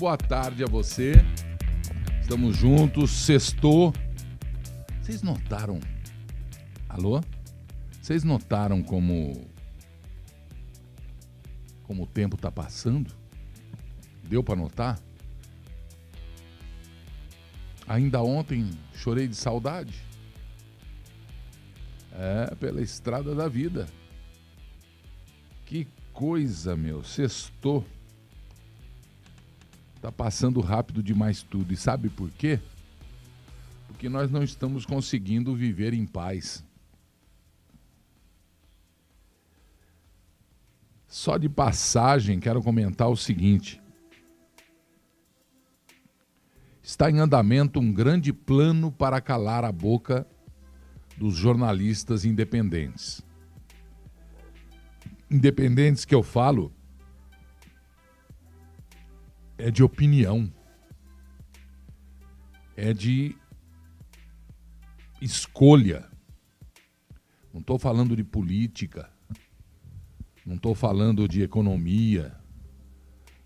boa tarde a você. Estamos juntos, sextou. Vocês notaram? Alô? Vocês notaram como como o tempo tá passando? Deu para notar? Ainda ontem chorei de saudade. É, pela estrada da vida. Que coisa, meu. Sextou. Tá passando rápido demais tudo. E sabe por quê? Porque nós não estamos conseguindo viver em paz. Só de passagem, quero comentar o seguinte. Está em andamento um grande plano para calar a boca dos jornalistas independentes. Independentes que eu falo é de opinião, é de escolha. Não estou falando de política não estou falando de economia.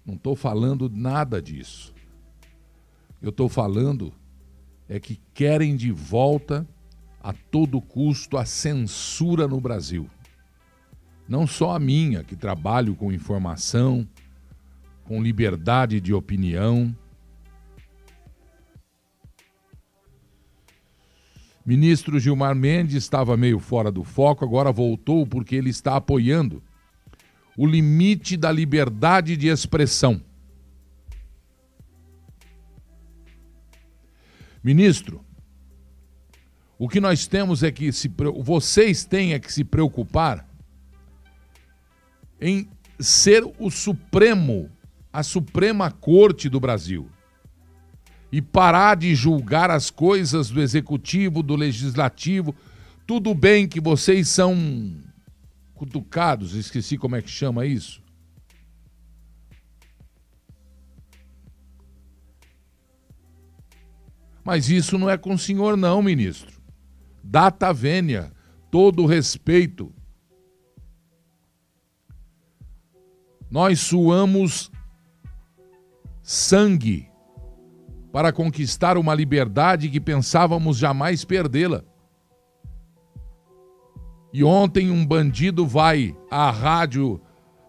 Não estou falando nada disso. Eu estou falando é que querem de volta a todo custo a censura no Brasil. Não só a minha, que trabalho com informação, com liberdade de opinião. Ministro Gilmar Mendes estava meio fora do foco, agora voltou porque ele está apoiando o limite da liberdade de expressão. Ministro, o que nós temos é que se vocês têm é que se preocupar em ser o supremo, a suprema corte do Brasil. E parar de julgar as coisas do executivo, do legislativo. Tudo bem que vocês são cutucados, esqueci como é que chama isso. Mas isso não é com o senhor, não, ministro. Data vênia, todo respeito. Nós suamos sangue para conquistar uma liberdade que pensávamos jamais perdê-la. E ontem um bandido vai à rádio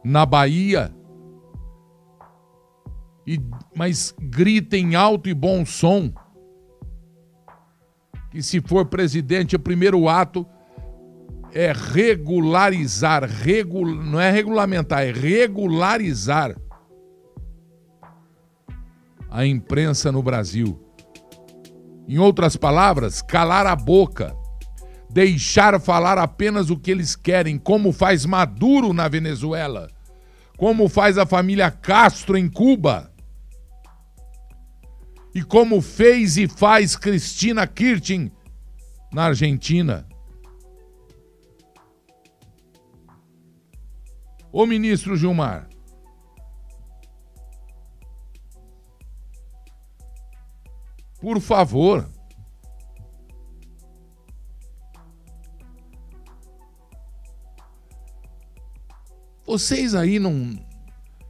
na Bahia, e, mas grita em alto e bom som que se for presidente, o primeiro ato é regularizar, regul, não é regulamentar, é regularizar a imprensa no Brasil. Em outras palavras, calar a boca deixar falar apenas o que eles querem, como faz Maduro na Venezuela, como faz a família Castro em Cuba, e como fez e faz Cristina Kirchner na Argentina. Ô ministro Gilmar, por favor, Vocês aí não.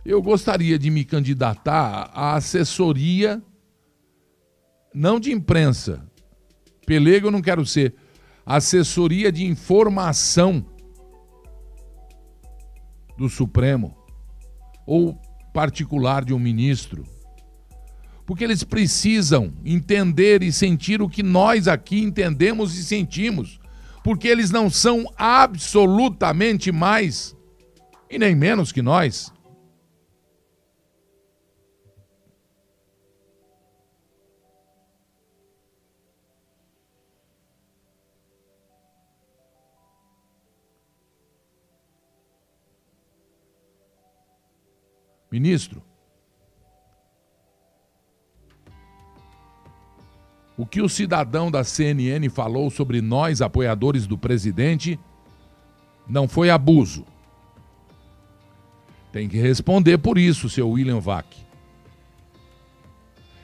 Eu gostaria de me candidatar à assessoria, não de imprensa. Pelego eu não quero ser. Assessoria de informação do Supremo ou particular de um ministro. Porque eles precisam entender e sentir o que nós aqui entendemos e sentimos. Porque eles não são absolutamente mais e nem menos que nós. Ministro, o que o cidadão da CNN falou sobre nós, apoiadores do presidente, não foi abuso tem que responder por isso, seu William Vac.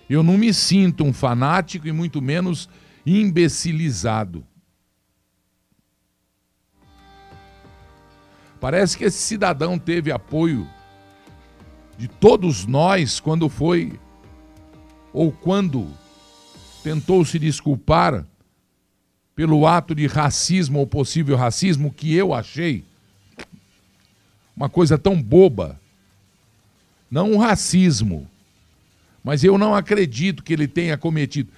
Eu não me sinto um fanático e muito menos imbecilizado. Parece que esse cidadão teve apoio de todos nós quando foi ou quando tentou se desculpar pelo ato de racismo ou possível racismo que eu achei uma coisa tão boba. Não um racismo, mas eu não acredito que ele tenha cometido.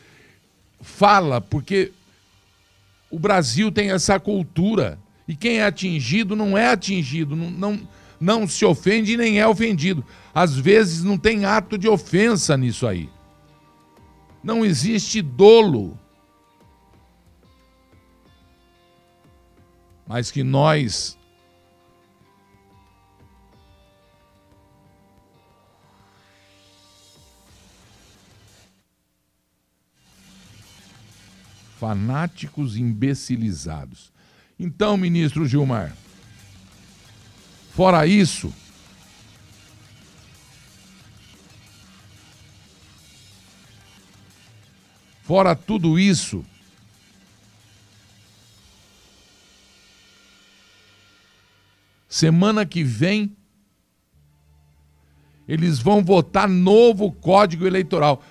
Fala, porque o Brasil tem essa cultura. E quem é atingido não é atingido, não, não, não se ofende nem é ofendido. Às vezes não tem ato de ofensa nisso aí. Não existe dolo. Mas que nós fanáticos imbecilizados. Então, ministro Gilmar, fora isso, fora tudo isso, semana que vem eles vão votar novo Código Eleitoral.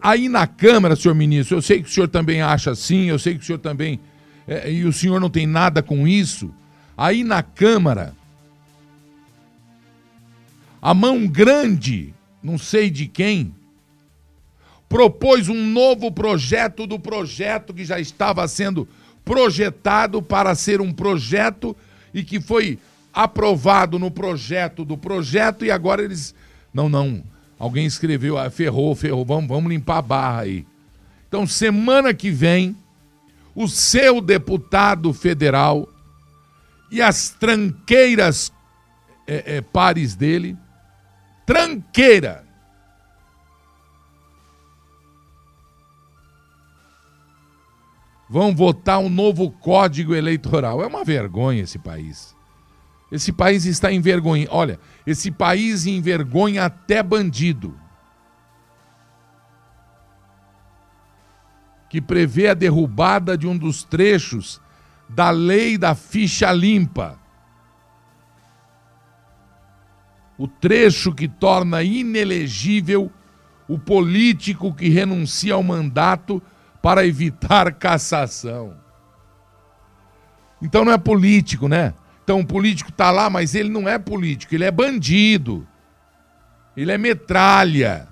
Aí na Câmara, senhor ministro, eu sei que o senhor também acha assim, eu sei que o senhor também. É, e o senhor não tem nada com isso. Aí na Câmara, a mão grande, não sei de quem, propôs um novo projeto do projeto que já estava sendo projetado para ser um projeto e que foi aprovado no projeto do projeto e agora eles. Não, não Alguém escreveu, ah, ferrou, ferrou, vamos, vamos limpar a barra aí. Então, semana que vem, o seu deputado federal e as tranqueiras é, é, pares dele, tranqueira, vão votar um novo código eleitoral. É uma vergonha esse país. Esse país está envergonhado. Olha, esse país envergonha até bandido. Que prevê a derrubada de um dos trechos da lei da ficha limpa. O trecho que torna inelegível o político que renuncia ao mandato para evitar cassação. Então não é político, né? Então o político está lá, mas ele não é político, ele é bandido. Ele é metralha.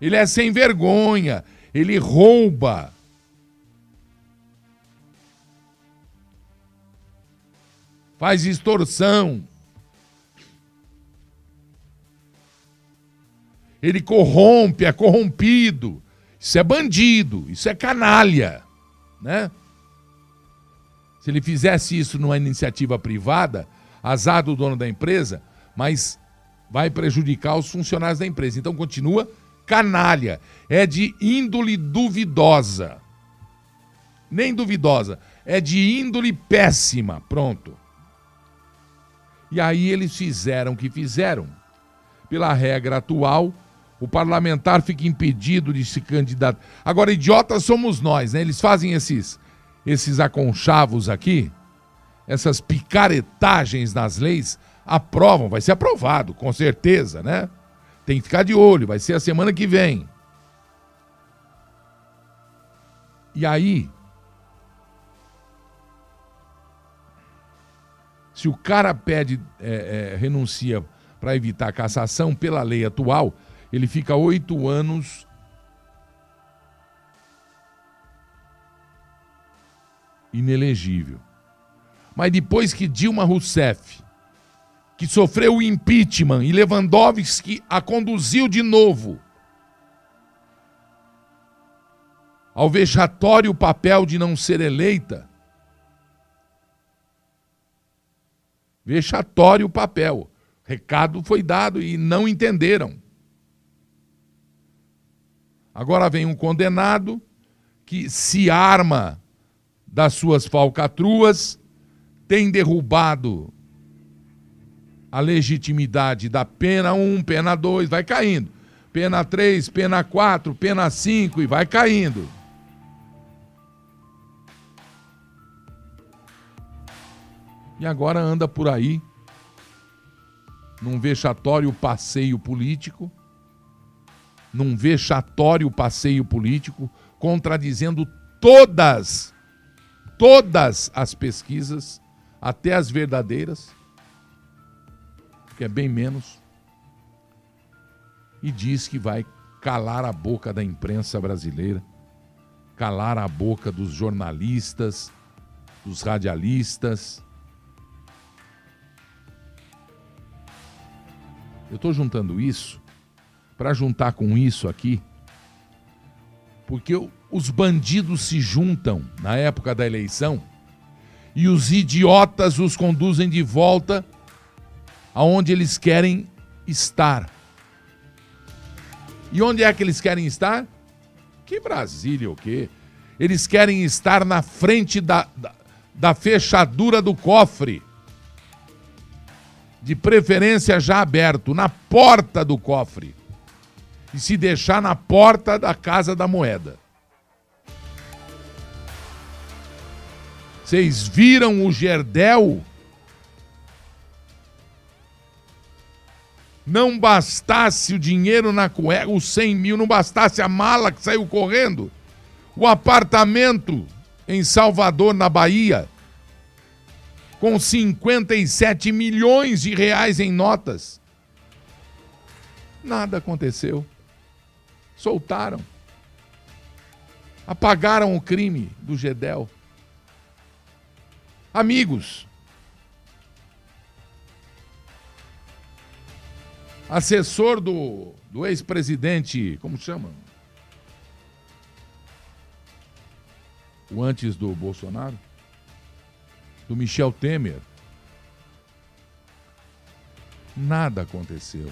Ele é sem vergonha, ele rouba. Faz extorsão. Ele corrompe, é corrompido. Isso é bandido, isso é canalha, né? Se ele fizesse isso numa iniciativa privada, azar do dono da empresa, mas vai prejudicar os funcionários da empresa. Então continua canalha, é de índole duvidosa. Nem duvidosa, é de índole péssima. Pronto. E aí eles fizeram o que fizeram. Pela regra atual, o parlamentar fica impedido de se candidatar. Agora, idiotas somos nós, né? Eles fazem esses esses aconchavos aqui, essas picaretagens nas leis, aprovam, vai ser aprovado, com certeza, né? Tem que ficar de olho, vai ser a semana que vem. E aí, se o cara pede, é, é, renuncia para evitar a cassação pela lei atual, ele fica oito anos inelegível. Mas depois que Dilma Rousseff, que sofreu o impeachment, e Lewandowski a conduziu de novo ao vexatório papel de não ser eleita, vexatório papel. Recado foi dado e não entenderam. Agora vem um condenado que se arma das suas falcatruas, tem derrubado a legitimidade da pena 1, pena 2, vai caindo. Pena 3, pena 4, pena 5 e vai caindo. E agora anda por aí num vexatório passeio político, num vexatório passeio político, contradizendo todas, todas as pesquisas, até as verdadeiras, que é bem menos, e diz que vai calar a boca da imprensa brasileira, calar a boca dos jornalistas, dos radialistas. Eu estou juntando isso para juntar com isso aqui, porque os bandidos se juntam na época da eleição e os idiotas os conduzem de volta aonde eles querem estar. E onde é que eles querem estar? Que Brasília o quê? Eles querem estar na frente da, da, da fechadura do cofre. De preferência já aberto, na porta do cofre. E se deixar na porta da Casa da Moeda. Vocês viram o Gerdel? não bastasse o dinheiro na cueca, os 100 mil, não bastasse a mala que saiu correndo, o apartamento em Salvador, na Bahia, com 57 milhões de reais em notas. Nada aconteceu. Soltaram. Apagaram o crime do Gedel. Amigos, assessor do, do ex-presidente, como chama? O antes do Bolsonaro? Do Michel Temer. Nada aconteceu.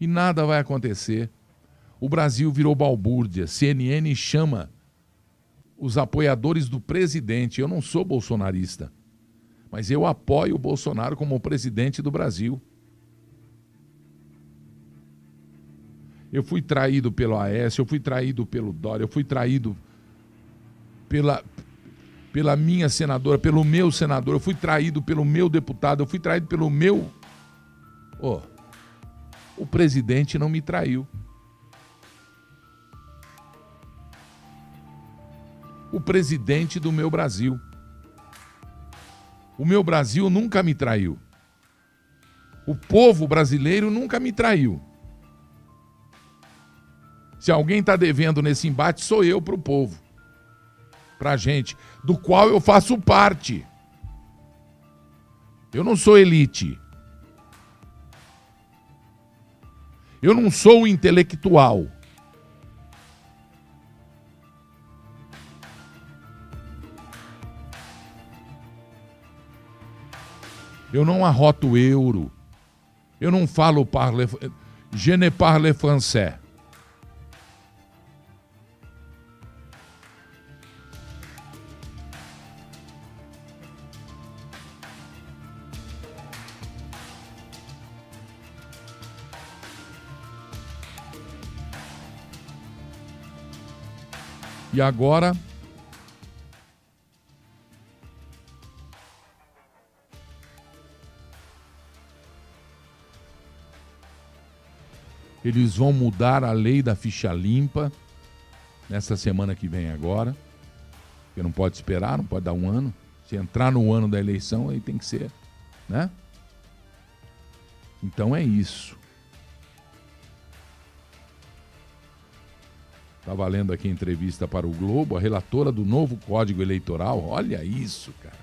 E nada vai acontecer. O Brasil virou balbúrdia. CNN chama os apoiadores do presidente. Eu não sou bolsonarista mas eu apoio o Bolsonaro como presidente do Brasil. Eu fui traído pelo Aécio, eu fui traído pelo Dória, eu fui traído pela, pela minha senadora, pelo meu senador, eu fui traído pelo meu deputado, eu fui traído pelo meu. Oh, o presidente não me traiu. O presidente do meu Brasil. O meu Brasil nunca me traiu. O povo brasileiro nunca me traiu. Se alguém está devendo nesse embate, sou eu para o povo, para a gente, do qual eu faço parte. Eu não sou elite. Eu não sou intelectual. Eu não arroto euro. Eu não falo parle, je ne parle français. E agora Eles vão mudar a lei da ficha limpa nessa semana que vem agora. Porque não pode esperar, não pode dar um ano. Se entrar no ano da eleição, aí tem que ser, né? Então é isso. Estava tá lendo aqui entrevista para o Globo, a relatora do novo Código Eleitoral. Olha isso, cara.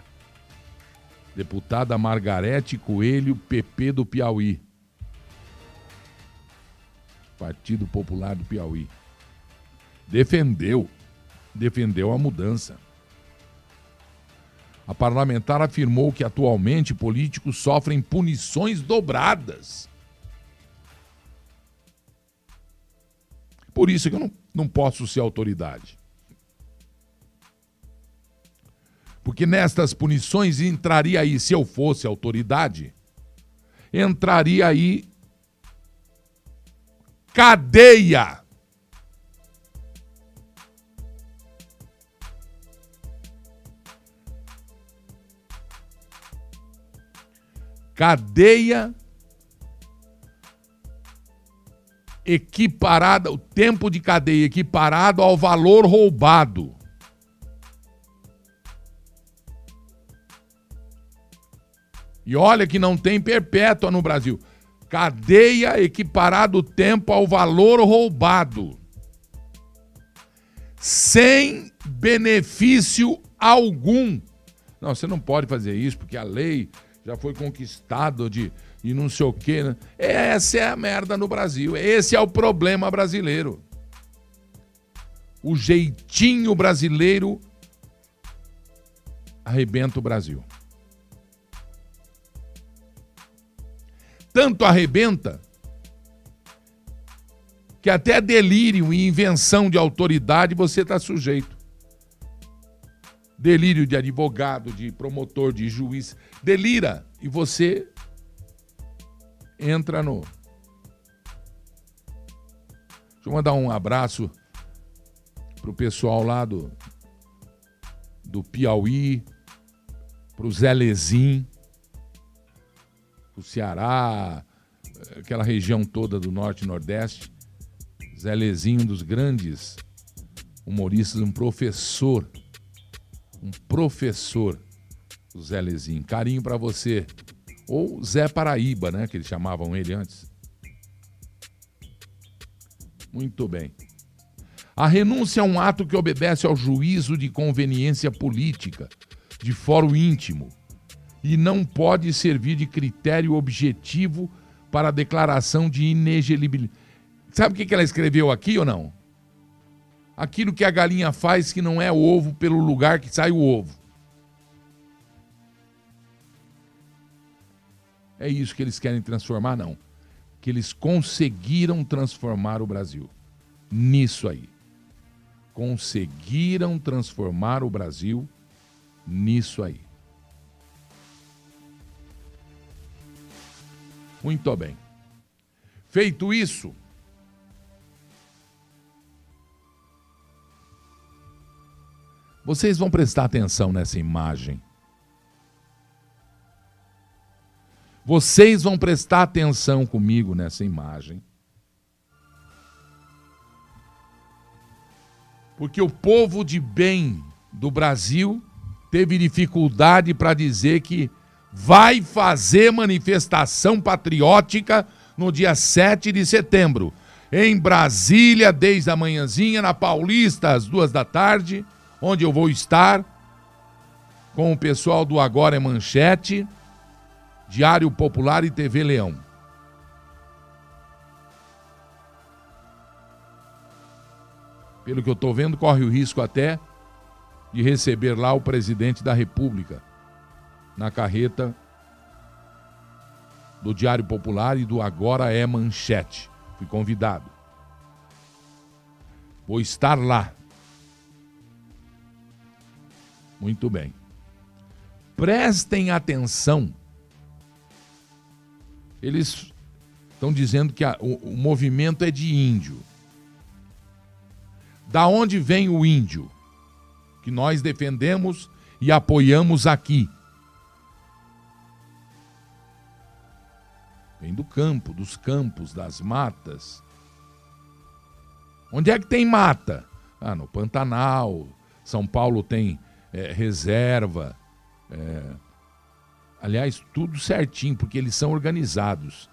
Deputada Margarete Coelho, PP do Piauí. Partido Popular do Piauí. Defendeu, defendeu a mudança. A parlamentar afirmou que atualmente políticos sofrem punições dobradas. Por isso que eu não, não posso ser autoridade. Porque nestas punições entraria aí, se eu fosse autoridade, entraria aí cadeia. cadeia equiparada, o tempo de cadeia equiparado ao valor roubado. E olha que não tem perpétua no Brasil. Cadeia equiparado o tempo ao valor roubado. Sem benefício algum. Não, você não pode fazer isso porque a lei já foi conquistada de e não sei o quê. Né? Essa é a merda no Brasil. Esse é o problema brasileiro. O jeitinho brasileiro arrebenta o Brasil. Tanto arrebenta que até delírio e invenção de autoridade você está sujeito. Delírio de advogado, de promotor, de juiz. Delira e você entra no. Deixa eu mandar um abraço pro pessoal lá do, do Piauí, pro Zé Lezim, pro Ceará, aquela região toda do Norte e Nordeste. Zé um dos grandes humoristas, um professor, um professor, o Zé. Carinho para você, ou Zé Paraíba, né? Que eles chamavam ele antes. Muito bem. A renúncia é um ato que obedece ao juízo de conveniência política, de fórum íntimo, e não pode servir de critério objetivo para a declaração de inelegibilidade. Sabe o que ela escreveu aqui ou não? Aquilo que a galinha faz que não é ovo pelo lugar que sai o ovo. É isso que eles querem transformar, não. Que eles conseguiram transformar o Brasil. Nisso aí. Conseguiram transformar o Brasil nisso aí. Muito bem. Feito isso, vocês vão prestar atenção nessa imagem. Vocês vão prestar atenção comigo nessa imagem. Porque o povo de bem do Brasil teve dificuldade para dizer que vai fazer manifestação patriótica no dia 7 de setembro, em Brasília, desde a manhãzinha, na Paulista, às duas da tarde, onde eu vou estar com o pessoal do Agora é Manchete Diário Popular e TV Leão. Pelo que eu estou vendo, corre o risco até de receber lá o presidente da República na carreta do Diário Popular e do Agora é Manchete. Fui convidado. Vou estar lá. Muito bem. Prestem atenção eles estão dizendo que a, o, o movimento é de índio. Da onde vem o índio? Que nós defendemos e apoiamos aqui. Vem do campo, dos campos, das matas. Onde é que tem mata? Ah, no Pantanal. São Paulo tem é, reserva. É, Aliás, tudo certinho, porque eles são organizados.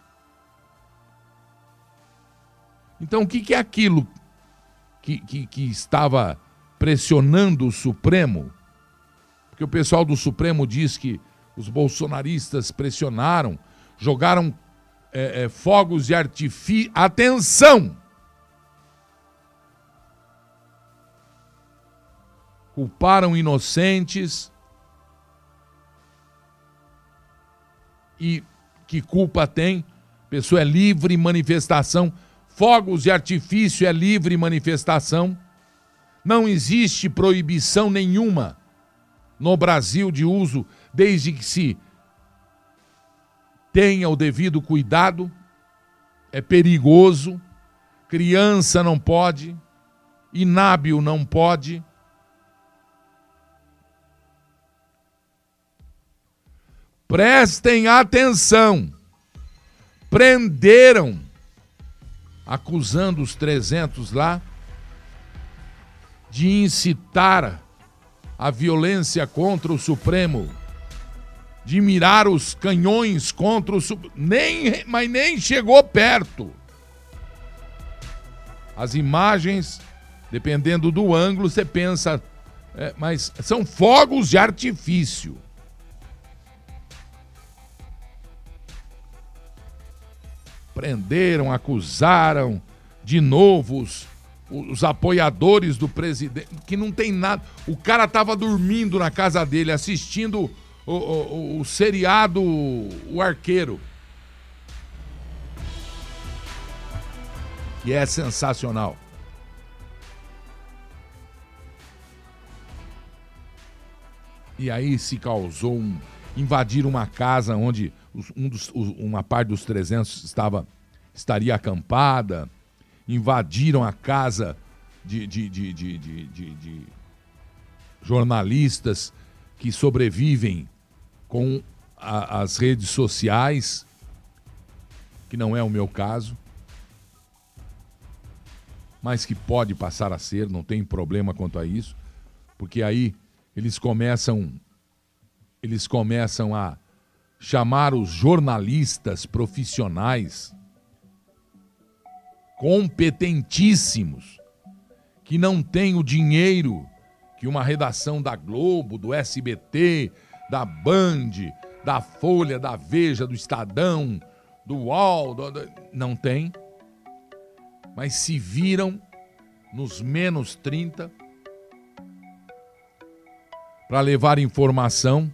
Então, o que, é aquilo que, que, que estava pressionando o Supremo? Porque o pessoal do Supremo diz que os bolsonaristas pressionaram, jogaram é, é, fogos de artifício. Atenção! Culparam inocentes e que culpa tem? Pessoa é livre manifestação. Fogos de artifício é livre manifestação. Não existe proibição nenhuma no Brasil de uso, desde que se tenha o devido cuidado. É perigoso. Criança não pode. Inábil não pode. Prestem atenção. Prenderam, acusando os 300 lá de incitar a violência contra o Supremo, de mirar os canhões contra o Supremo, nem, mas nem chegou perto. As imagens, dependendo do ângulo, você pensa, é, mas são fogos de artifício. Prenderam, acusaram de novo os, os apoiadores do presidente, que não tem nada. O cara estava dormindo na casa dele, assistindo o, o, o seriado O Arqueiro. Que é sensacional. E aí se causou um. Invadir uma casa onde um dos, uma parte dos 300 estava, estaria acampada. Invadiram a casa de, de, de, de, jornalistas que sobrevivem com a, as redes sociais, que não é o meu caso, mas que pode passar a ser, não tem problema quanto a isso, porque aí eles começam eles começam a chamar os jornalistas profissionais competentíssimos que não têm o dinheiro que uma redação da Globo, do SBT, da Band, da Folha, da Veja, do Estadão, do UOL, do, do, não tem, mas se viram nos menos 30 para levar informação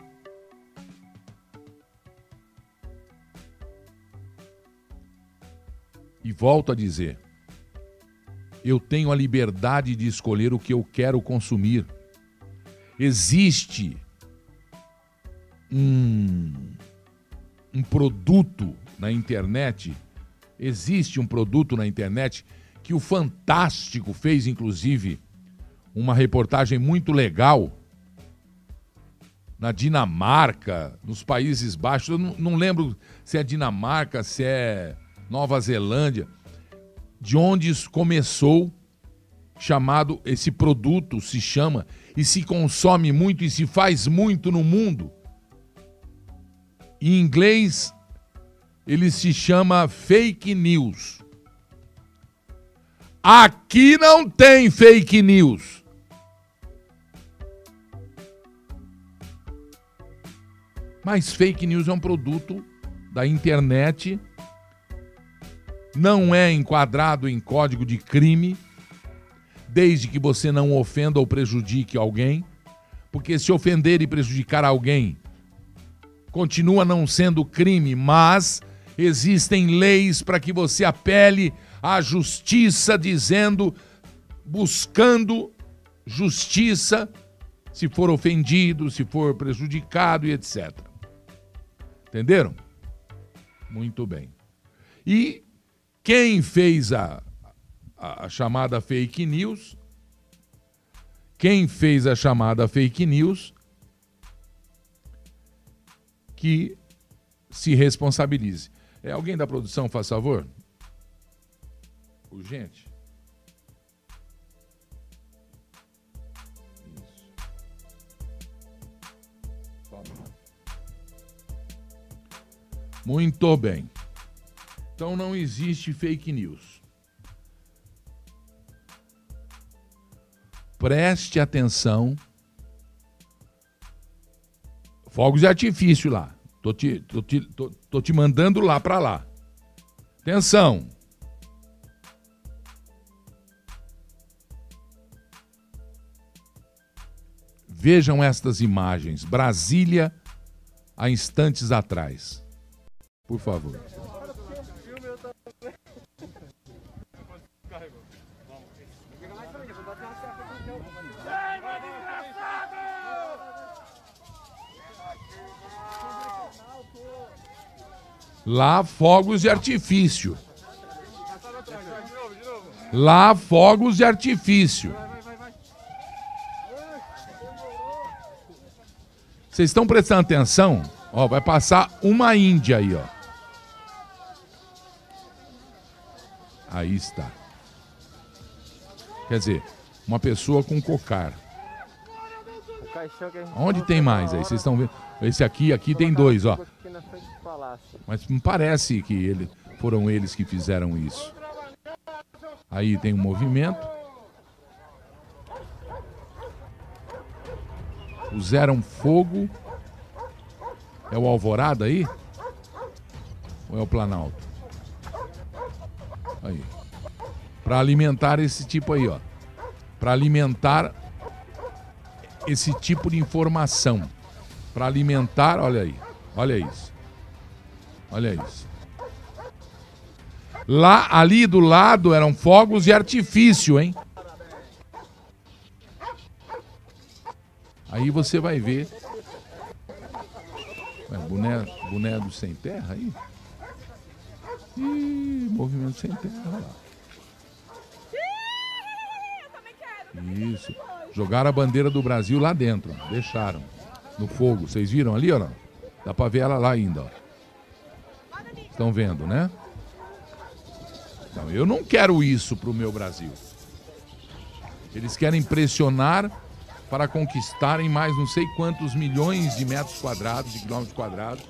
volto a dizer: eu tenho a liberdade de escolher o que eu quero consumir. Existe um, um produto na internet, existe um produto na internet que o Fantástico fez, inclusive, uma reportagem muito legal na Dinamarca, nos Países Baixos. Eu não, não lembro se é Dinamarca, se é Nova Zelândia, de onde começou chamado esse produto se chama e se consome muito e se faz muito no mundo. Em inglês ele se chama fake news. Aqui não tem fake news. Mas fake news é um produto da internet não é enquadrado em código de crime, desde que você não ofenda ou prejudique alguém, porque se ofender e prejudicar alguém continua não sendo crime, mas existem leis para que você apele à justiça dizendo, buscando justiça se for ofendido, se for prejudicado e etc. Entenderam? Muito bem. E quem fez a, a, chamada fake news? Quem fez a chamada fake news? Que se responsabilize. É alguém da produção, faz favor? Urgente. Muito bem. Então não existe fake news. Preste atenção. Fogos de artifício lá. Tô te, tô te, tô, tô te mandando lá para lá. Atenção. Vejam estas imagens. Brasília, há instantes atrás. Por favor. Lá, fogos de artifício. Lá, fogos de artifício. Vocês estão prestando atenção? Ó, vai passar uma Índia aí, ó. Aí está. Quer dizer, uma pessoa com cocar. Onde tem mais aí? Vocês estão vendo? Esse aqui, aqui tem dois, ó. Mas não parece que ele, foram eles que fizeram isso. Aí tem um movimento. Puseram fogo. É o Alvorada aí? Ou é o Planalto? Aí. Para alimentar esse tipo aí, ó. Para alimentar esse tipo de informação. Para alimentar, olha aí. Olha isso. Olha isso. Lá, ali do lado eram fogos de artifício, hein? Aí você vai ver. Ué, boné, boné do sem terra aí? Ih, movimento sem terra lá. Isso. Jogaram a bandeira do Brasil lá dentro. Deixaram. No fogo. Vocês viram ali, ó? Dá pra ver ela lá ainda, ó. Estão vendo, né? Então, eu não quero isso pro meu Brasil. Eles querem pressionar para conquistarem mais não sei quantos milhões de metros quadrados, de quilômetros quadrados,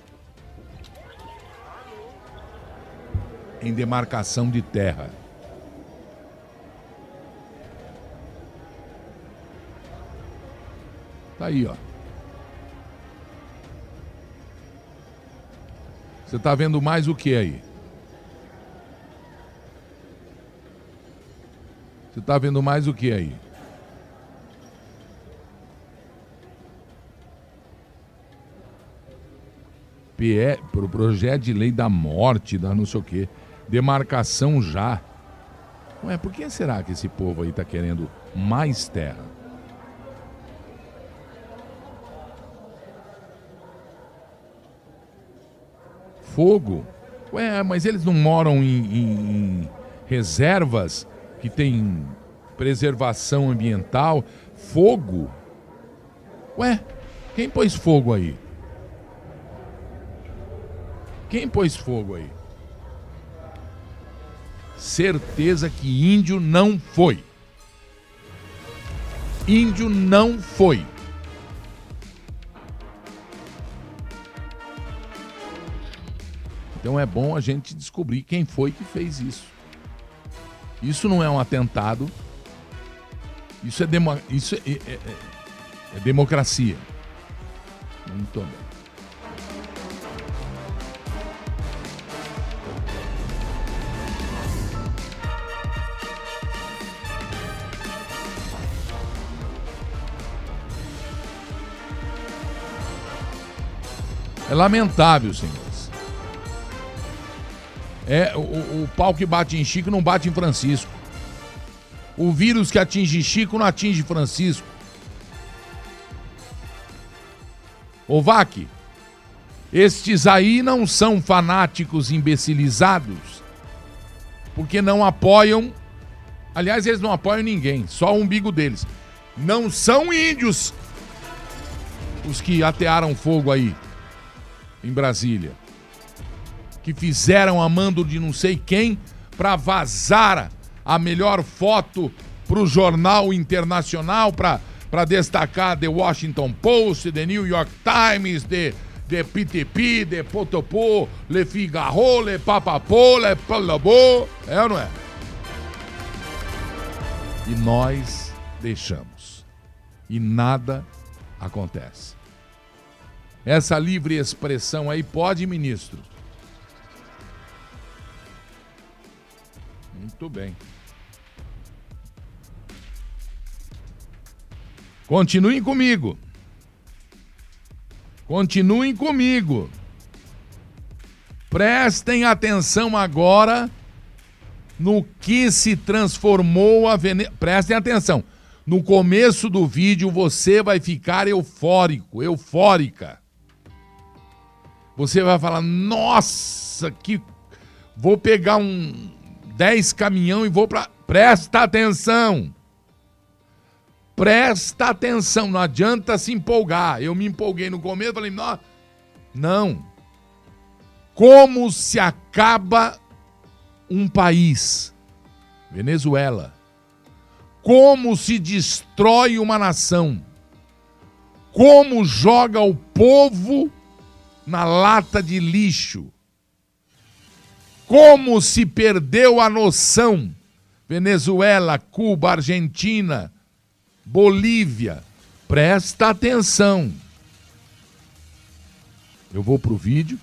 em demarcação de terra. Tá aí, ó. Você tá vendo mais o que aí? Você tá vendo mais o que aí? PE, pro projeto de lei da morte, da não sei o quê. Demarcação já. Ué, por que será que esse povo aí tá querendo mais terra? Fogo? Ué, mas eles não moram em, em, em reservas que tem preservação ambiental? Fogo? Ué, quem pôs fogo aí? Quem pôs fogo aí? Certeza que índio não foi. Índio não foi. Então é bom a gente descobrir quem foi que fez isso. Isso não é um atentado. Isso é, demo, isso é, é, é, é democracia. Muito bem. É lamentável, senhores. É, o, o pau que bate em Chico não bate em Francisco. O vírus que atinge Chico não atinge Francisco. Ô Vac, estes aí não são fanáticos imbecilizados, porque não apoiam. Aliás, eles não apoiam ninguém, só o umbigo deles. Não são índios os que atearam fogo aí em Brasília, que fizeram a mando de não sei quem para vazar a melhor foto para o jornal internacional, para destacar The Washington Post, The New York Times, The, the PTP, The Potopô, Le Figaro, Le Papapô, Le Palabô. É ou não é? E nós deixamos. E nada acontece. Essa livre expressão aí pode, ministro? Muito bem. Continuem comigo. Continuem comigo. Prestem atenção agora no que se transformou a Venezuela. Prestem atenção. No começo do vídeo você vai ficar eufórico, eufórica. Você vai falar: "Nossa, que vou pegar um 10 caminhão e vou para Presta atenção. Presta atenção, não adianta se empolgar. Eu me empolguei no começo, falei: "Nossa, Não. Como se acaba um país? Venezuela. Como se destrói uma nação? Como joga o povo na lata de lixo? Como se perdeu a noção? Venezuela, Cuba, Argentina, Bolívia. Presta atenção. Eu vou para o vídeo.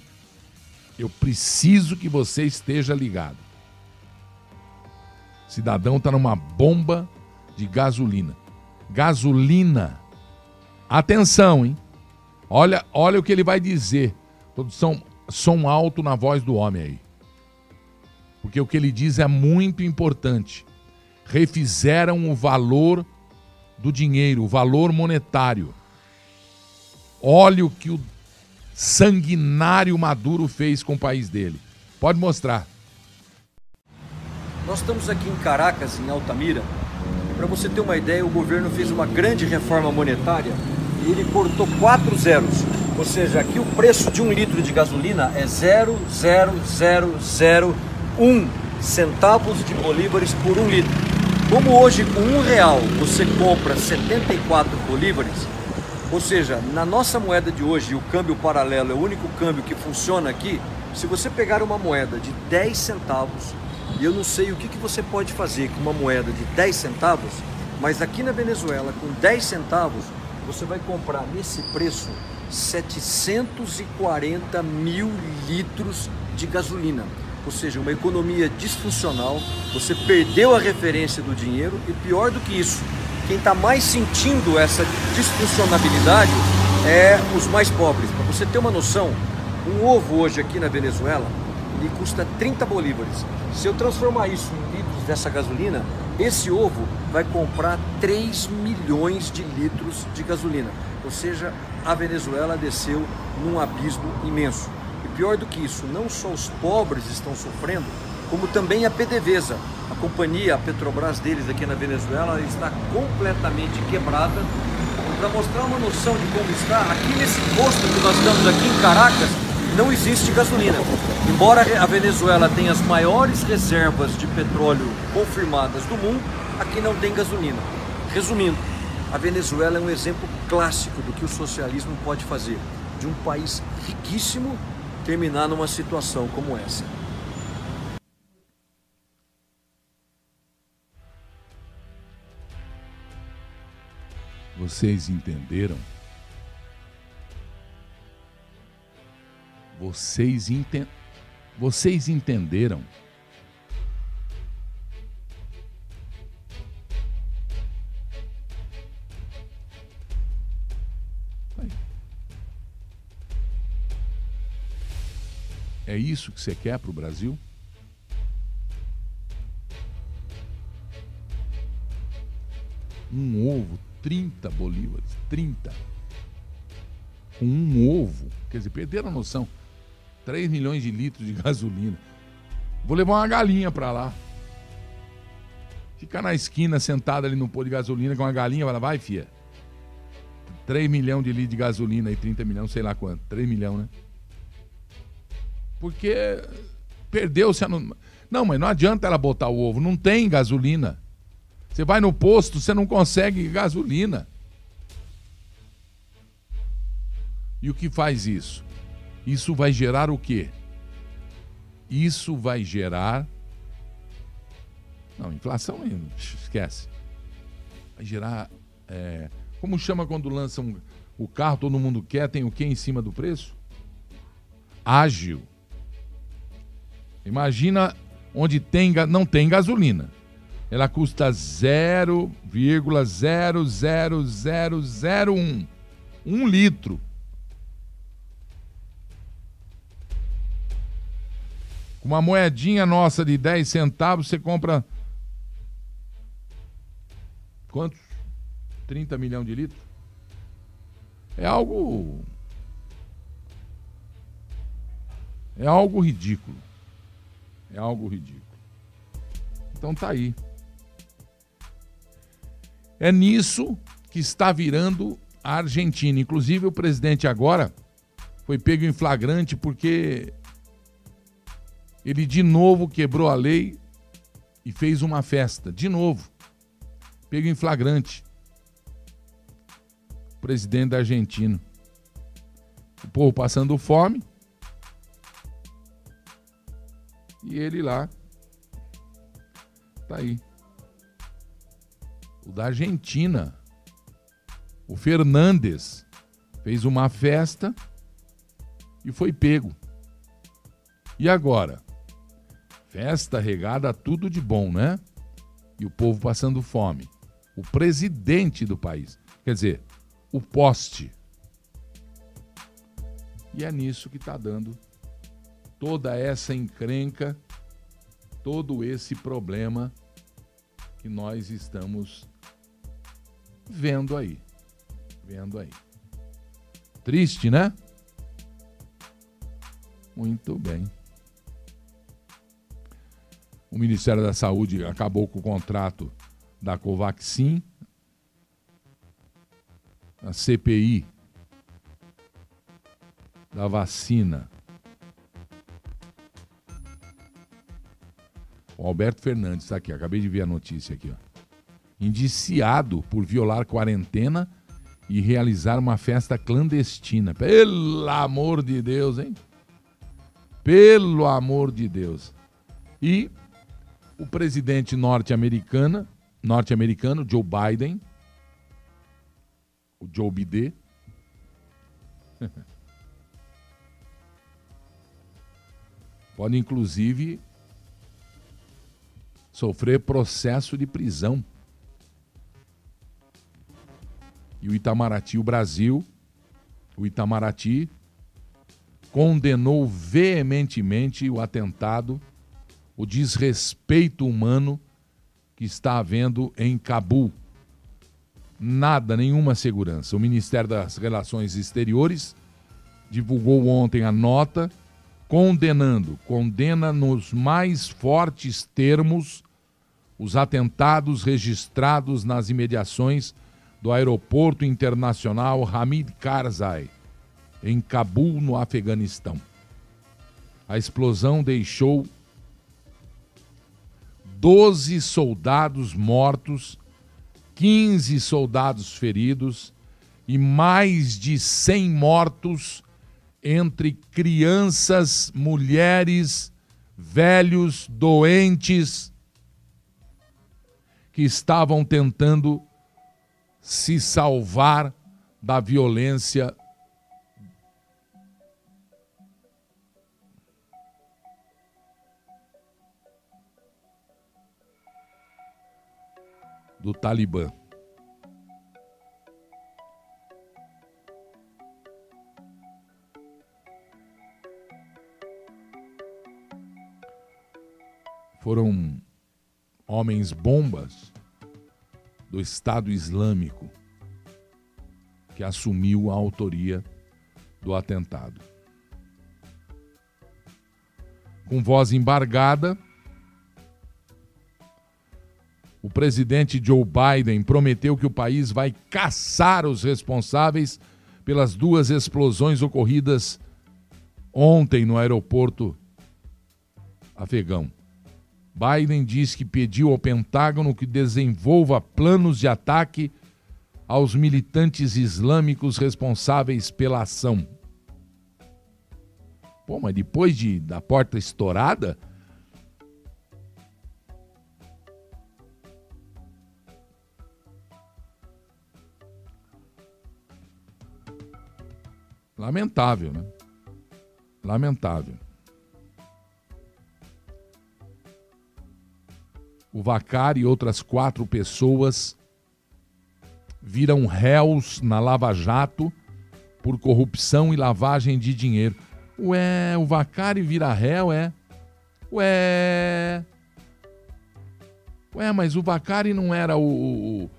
Eu preciso que você esteja ligado. Cidadão está numa bomba de gasolina. Gasolina. Atenção, hein? Olha, olha o que ele vai dizer. Produção, som alto na voz do homem aí. Porque o que ele diz é muito importante. Refizeram o valor do dinheiro, o valor monetário. Olha o que o sanguinário Maduro fez com o país dele. Pode mostrar. Nós estamos aqui em Caracas, em Altamira. Para você ter uma ideia, o governo fez uma grande reforma monetária e ele cortou quatro zeros. Ou seja, aqui o preço de um litro de gasolina é 0,0001 centavos de bolívares por um litro. Como hoje com um real você compra 74 bolívares, ou seja, na nossa moeda de hoje, o câmbio paralelo é o único câmbio que funciona aqui. Se você pegar uma moeda de 10 centavos, e eu não sei o que, que você pode fazer com uma moeda de 10 centavos, mas aqui na Venezuela, com 10 centavos, você vai comprar nesse preço 740 mil litros de gasolina. Ou seja, uma economia disfuncional, você perdeu a referência do dinheiro e pior do que isso, quem está mais sentindo essa disfuncionabilidade é os mais pobres. Para você ter uma noção, um ovo hoje aqui na Venezuela, ele custa 30 bolívares. Se eu transformar isso em litros dessa gasolina, esse ovo vai comprar 3 milhões de litros de gasolina. Ou seja, a Venezuela desceu num abismo imenso. Pior do que isso, não só os pobres estão sofrendo, como também a PDVSA, a companhia, a Petrobras deles aqui na Venezuela, está completamente quebrada. Para mostrar uma noção de como está, aqui nesse posto que nós estamos aqui em Caracas, não existe gasolina. Embora a Venezuela tenha as maiores reservas de petróleo confirmadas do mundo, aqui não tem gasolina. Resumindo, a Venezuela é um exemplo clássico do que o socialismo pode fazer. De um país riquíssimo terminar numa situação como essa. Vocês entenderam? Vocês, enten... Vocês entenderam? É isso que você quer para o Brasil? Um ovo 30 bolívares. 30. Com um ovo. Quer dizer, perderam a noção. 3 milhões de litros de gasolina. Vou levar uma galinha para lá. Ficar na esquina sentado ali no pôr de gasolina com uma galinha, vai lá, vai, fia. 3 milhões de litros de gasolina e 30 milhões, sei lá quanto. 3 milhões, né? Porque perdeu-se a. Não, mas não adianta ela botar o ovo, não tem gasolina. Você vai no posto, você não consegue gasolina. E o que faz isso? Isso vai gerar o quê? Isso vai gerar. Não, inflação esquece. Vai gerar. É... Como chama quando lançam o carro, todo mundo quer, tem o que em cima do preço? Ágil. Imagina onde tem, não tem gasolina ela custa 0,00001. Um litro. Com uma moedinha nossa de 10 centavos, você compra. Quantos? 30 milhões de litros? É algo. É algo ridículo. É algo ridículo. Então tá aí. É nisso que está virando a Argentina. Inclusive, o presidente agora foi pego em flagrante porque ele de novo quebrou a lei e fez uma festa. De novo. Pego em flagrante. Presidente da Argentina. O povo passando fome. E ele lá. Tá aí. O da Argentina. O Fernandes fez uma festa e foi pego. E agora? Festa regada a tudo de bom, né? E o povo passando fome. O presidente do país. Quer dizer, o poste. E é nisso que está dando toda essa encrenca, todo esse problema que nós estamos vendo aí. Vendo aí. Triste, né? Muito bem. O Ministério da Saúde acabou com o contrato da Covaxin. A CPI da vacina. O Alberto Fernandes está aqui, acabei de ver a notícia aqui. Ó. Indiciado por violar quarentena e realizar uma festa clandestina. Pelo amor de Deus, hein? Pelo amor de Deus. E o presidente norte-americano, norte-americano Joe Biden, o Joe Biden, pode inclusive sofrer processo de prisão. E o Itamaraty, o Brasil, o Itamaraty condenou veementemente o atentado o desrespeito humano que está havendo em Cabul. Nada, nenhuma segurança. O Ministério das Relações Exteriores divulgou ontem a nota condenando, condena nos mais fortes termos os atentados registrados nas imediações do aeroporto internacional Hamid Karzai, em Cabul, no Afeganistão. A explosão deixou 12 soldados mortos, 15 soldados feridos e mais de 100 mortos entre crianças, mulheres, velhos, doentes que estavam tentando se salvar da violência do Talibã. Foram homens bombas do Estado Islâmico que assumiu a autoria do atentado. Com voz embargada, o presidente Joe Biden prometeu que o país vai caçar os responsáveis pelas duas explosões ocorridas ontem no aeroporto afegão. Biden diz que pediu ao Pentágono que desenvolva planos de ataque aos militantes islâmicos responsáveis pela ação. Pô, mas depois de, da porta estourada, Lamentável, né? Lamentável. O Vacari e outras quatro pessoas viram réus na Lava Jato por corrupção e lavagem de dinheiro. Ué, o Vacari vira réu, é? Ué. Ué, mas o Vacari não era o.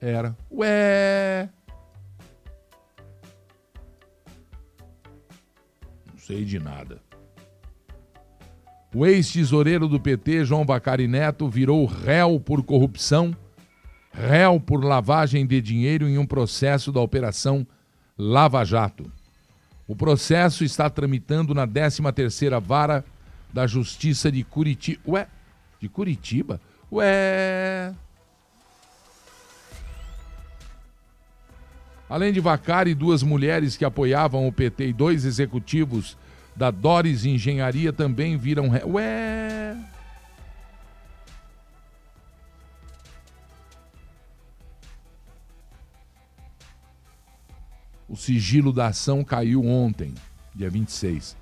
Era. Ué. sei de nada. O ex-tesoureiro do PT, João Bacari Neto, virou réu por corrupção, réu por lavagem de dinheiro em um processo da Operação Lava Jato. O processo está tramitando na 13ª Vara da Justiça de Curitiba. Ué, de Curitiba? Ué. Além de Vacari, duas mulheres que apoiavam o PT e dois executivos da Doris Engenharia também viram. Re... Ué! O sigilo da ação caiu ontem, dia 26.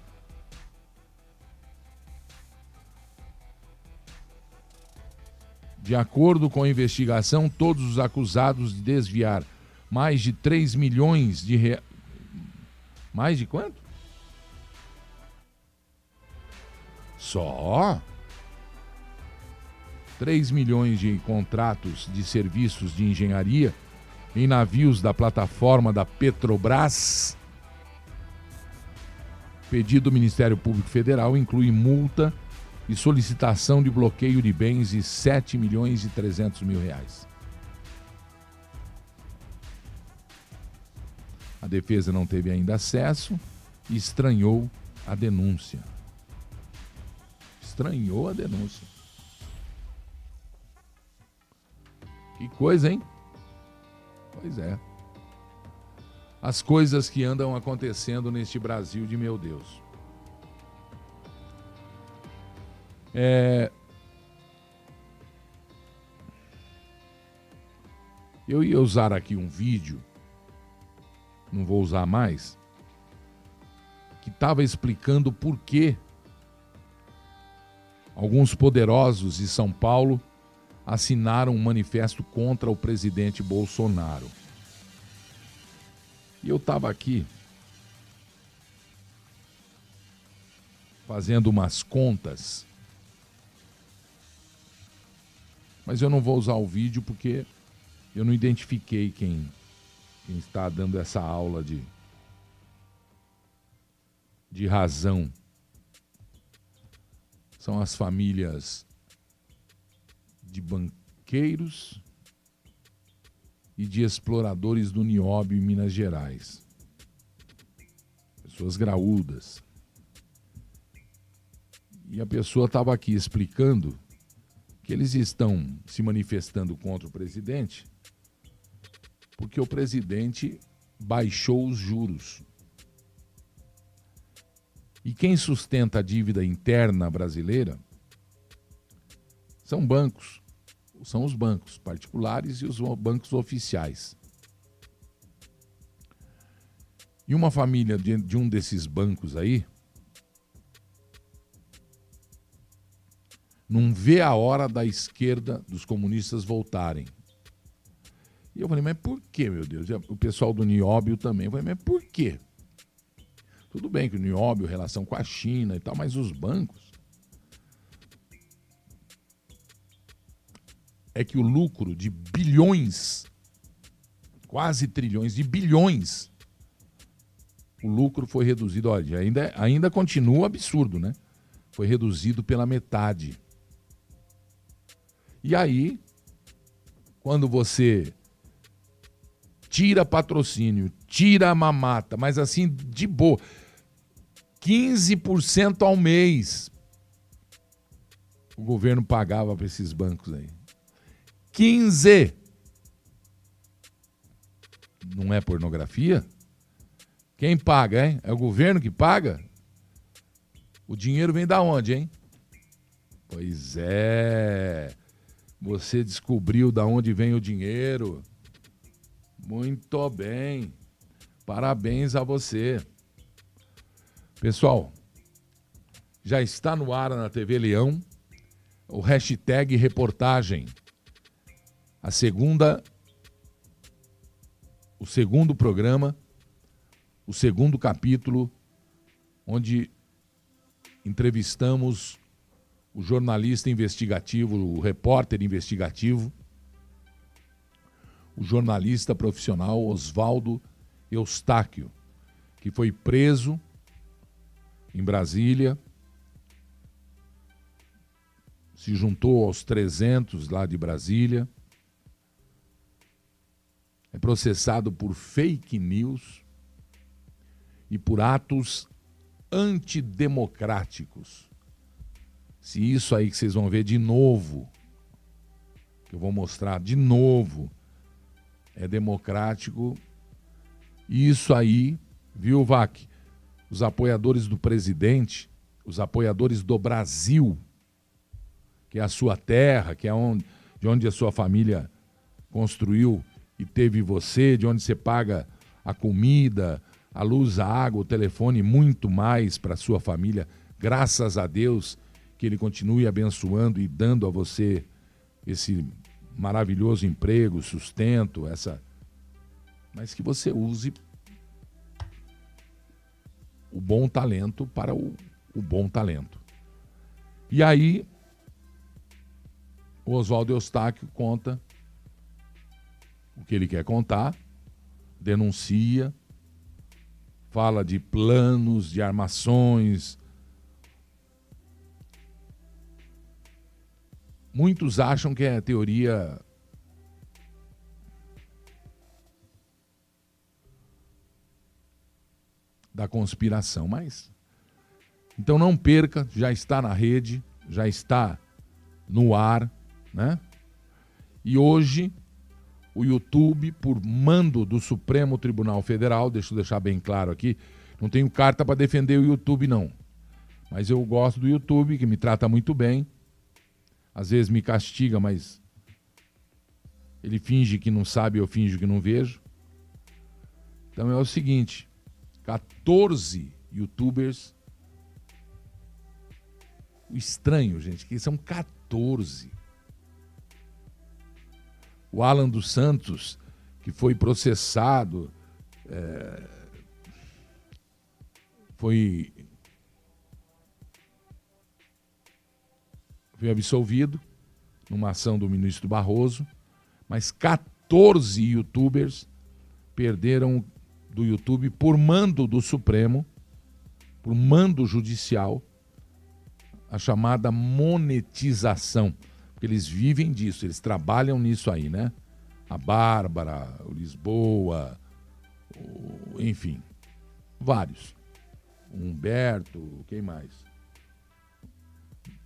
De acordo com a investigação, todos os acusados de desviar mais de 3 milhões de reais. Mais de quanto? Só? 3 milhões de contratos de serviços de engenharia em navios da plataforma da Petrobras. Pedido do Ministério Público Federal inclui multa e solicitação de bloqueio de bens de 7 milhões e 300 mil reais. A defesa não teve ainda acesso e estranhou a denúncia. Estranhou a denúncia. Que coisa, hein? Pois é. As coisas que andam acontecendo neste Brasil de meu Deus. É... Eu ia usar aqui um vídeo, não vou usar mais, que estava explicando por que alguns poderosos de São Paulo assinaram um manifesto contra o presidente Bolsonaro. E eu estava aqui fazendo umas contas, mas eu não vou usar o vídeo porque eu não identifiquei quem, quem está dando essa aula de, de razão. São as famílias de banqueiros e de exploradores do nióbio em Minas Gerais. Pessoas graúdas. E a pessoa estava aqui explicando que eles estão se manifestando contra o presidente porque o presidente baixou os juros. E quem sustenta a dívida interna brasileira são bancos são os bancos particulares e os bancos oficiais. E uma família de, de um desses bancos aí não vê a hora da esquerda, dos comunistas voltarem. E eu falei, mas por que, meu Deus? O pessoal do Nióbio também. Eu falei, mas por quê? Tudo bem que o Nióbio, relação com a China e tal, mas os bancos é que o lucro de bilhões, quase trilhões de bilhões, o lucro foi reduzido. Olha, ainda, ainda continua absurdo, né? Foi reduzido pela metade. E aí, quando você tira patrocínio, tira a mamata, mas assim, de boa, 15% ao mês o governo pagava para esses bancos aí. 15. Não é pornografia? Quem paga, hein? É o governo que paga? O dinheiro vem da onde, hein? Pois é. Você descobriu da onde vem o dinheiro. Muito bem. Parabéns a você. Pessoal, já está no ar na TV Leão o hashtag reportagem. A segunda o segundo programa, o segundo capítulo, onde entrevistamos o jornalista investigativo, o repórter investigativo, o jornalista profissional Oswaldo Eustáquio, que foi preso em Brasília, se juntou aos 300 lá de Brasília, é processado por fake news, e por atos antidemocráticos. Se isso aí que vocês vão ver de novo, que eu vou mostrar de novo, é democrático, isso aí, viu, Vac? Os apoiadores do presidente, os apoiadores do Brasil, que é a sua terra, que é onde, de onde a sua família construiu e teve você, de onde você paga a comida, a luz, a água, o telefone, muito mais para a sua família. Graças a Deus que Ele continue abençoando e dando a você esse maravilhoso emprego, sustento, essa. Mas que você use o bom talento para o, o bom talento. E aí, o Oswaldo Eustáquio conta o que ele quer contar, denuncia, fala de planos, de armações. Muitos acham que é teoria da conspiração, mas então não perca, já está na rede, já está no ar, né? E hoje o YouTube, por mando do Supremo Tribunal Federal, deixa eu deixar bem claro aqui, não tenho carta para defender o YouTube, não. Mas eu gosto do YouTube, que me trata muito bem. Às vezes me castiga, mas ele finge que não sabe, eu finjo que não vejo. Então é o seguinte: 14 youtubers. O estranho, gente, que são 14 o Alan dos Santos, que foi processado, é, foi, foi absolvido numa ação do ministro Barroso, mas 14 youtubers perderam do YouTube por mando do Supremo, por mando judicial, a chamada monetização. Porque eles vivem disso, eles trabalham nisso aí, né? A Bárbara, o Lisboa, o, enfim, vários. O Humberto, quem mais?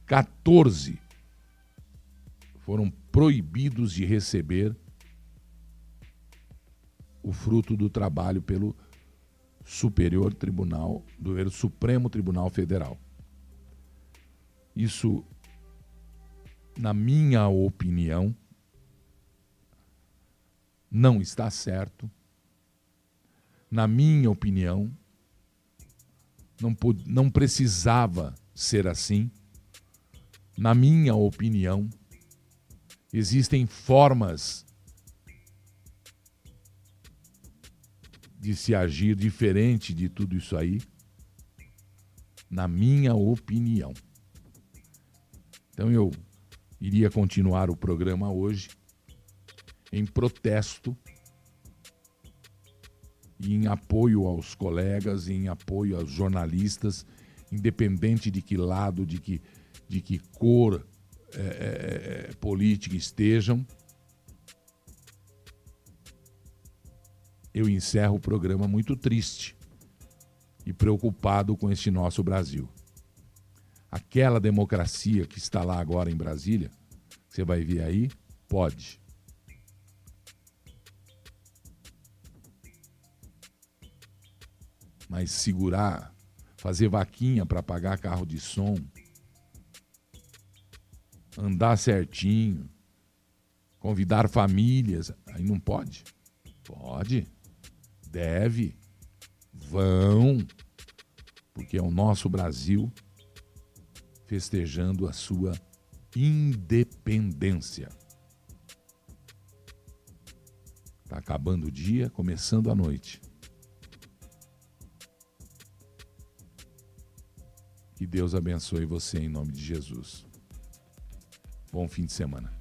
14 foram proibidos de receber o fruto do trabalho pelo Superior Tribunal, do Supremo Tribunal Federal. Isso na minha opinião, não está certo. Na minha opinião, não, não precisava ser assim. Na minha opinião, existem formas de se agir diferente de tudo isso aí. Na minha opinião. Então eu iria continuar o programa hoje em protesto e em apoio aos colegas, em apoio aos jornalistas, independente de que lado, de que, de que cor é, é política estejam. Eu encerro o programa muito triste e preocupado com este nosso Brasil aquela democracia que está lá agora em Brasília, você vai ver aí, pode. Mas segurar, fazer vaquinha para pagar carro de som, andar certinho, convidar famílias, aí não pode. Pode, deve, vão, porque é o nosso Brasil festejando a sua independência. Está acabando o dia, começando a noite. Que Deus abençoe você em nome de Jesus. Bom fim de semana.